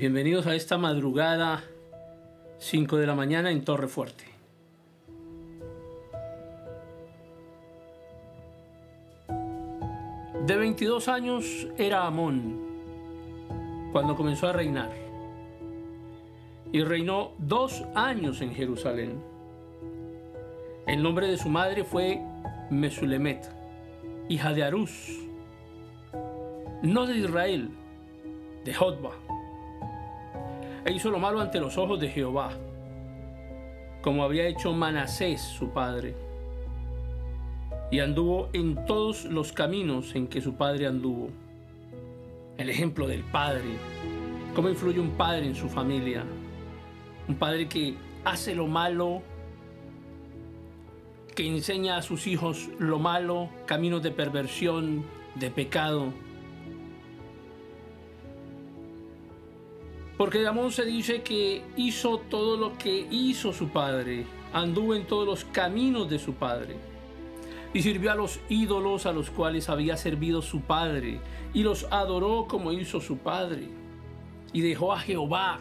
Bienvenidos a esta madrugada, 5 de la mañana en Torre Fuerte. De 22 años era Amón cuando comenzó a reinar y reinó dos años en Jerusalén. El nombre de su madre fue Mesulemet, hija de Arús, no de Israel, de Jotba. E hizo lo malo ante los ojos de Jehová, como había hecho Manasés su padre. Y anduvo en todos los caminos en que su padre anduvo. El ejemplo del padre, cómo influye un padre en su familia. Un padre que hace lo malo, que enseña a sus hijos lo malo, caminos de perversión, de pecado. Porque de Amón se dice que hizo todo lo que hizo su padre, anduvo en todos los caminos de su padre, y sirvió a los ídolos a los cuales había servido su padre, y los adoró como hizo su padre, y dejó a Jehová,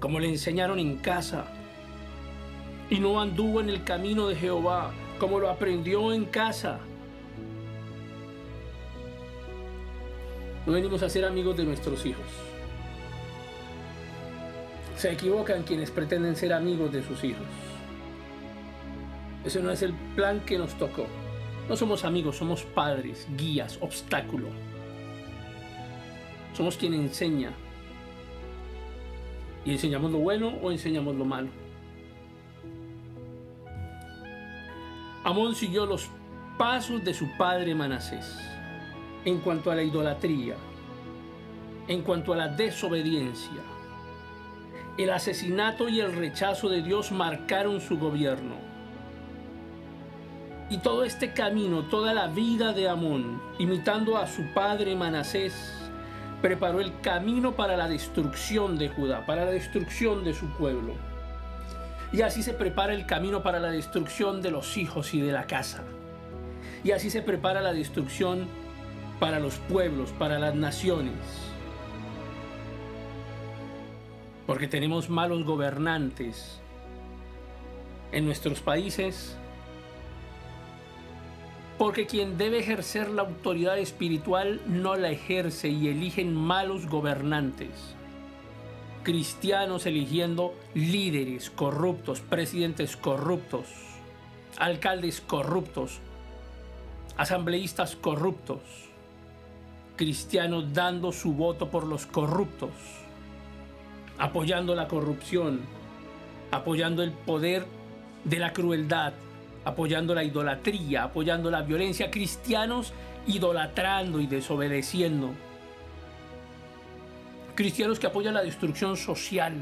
como le enseñaron en casa, y no anduvo en el camino de Jehová, como lo aprendió en casa. No venimos a ser amigos de nuestros hijos. Se equivocan quienes pretenden ser amigos de sus hijos. Ese no es el plan que nos tocó. No somos amigos, somos padres, guías, obstáculo. Somos quien enseña. Y enseñamos lo bueno o enseñamos lo malo. Amón siguió los pasos de su padre Manasés en cuanto a la idolatría, en cuanto a la desobediencia. El asesinato y el rechazo de Dios marcaron su gobierno. Y todo este camino, toda la vida de Amón, imitando a su padre Manasés, preparó el camino para la destrucción de Judá, para la destrucción de su pueblo. Y así se prepara el camino para la destrucción de los hijos y de la casa. Y así se prepara la destrucción para los pueblos, para las naciones. Porque tenemos malos gobernantes en nuestros países. Porque quien debe ejercer la autoridad espiritual no la ejerce y eligen malos gobernantes cristianos eligiendo líderes corruptos, presidentes corruptos, alcaldes corruptos, asambleístas corruptos, cristianos dando su voto por los corruptos, apoyando la corrupción, apoyando el poder de la crueldad, apoyando la idolatría, apoyando la violencia, cristianos idolatrando y desobedeciendo cristianos que apoyan la destrucción social,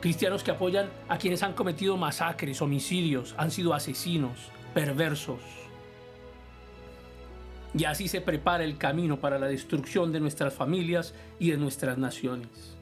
cristianos que apoyan a quienes han cometido masacres, homicidios, han sido asesinos, perversos. Y así se prepara el camino para la destrucción de nuestras familias y de nuestras naciones.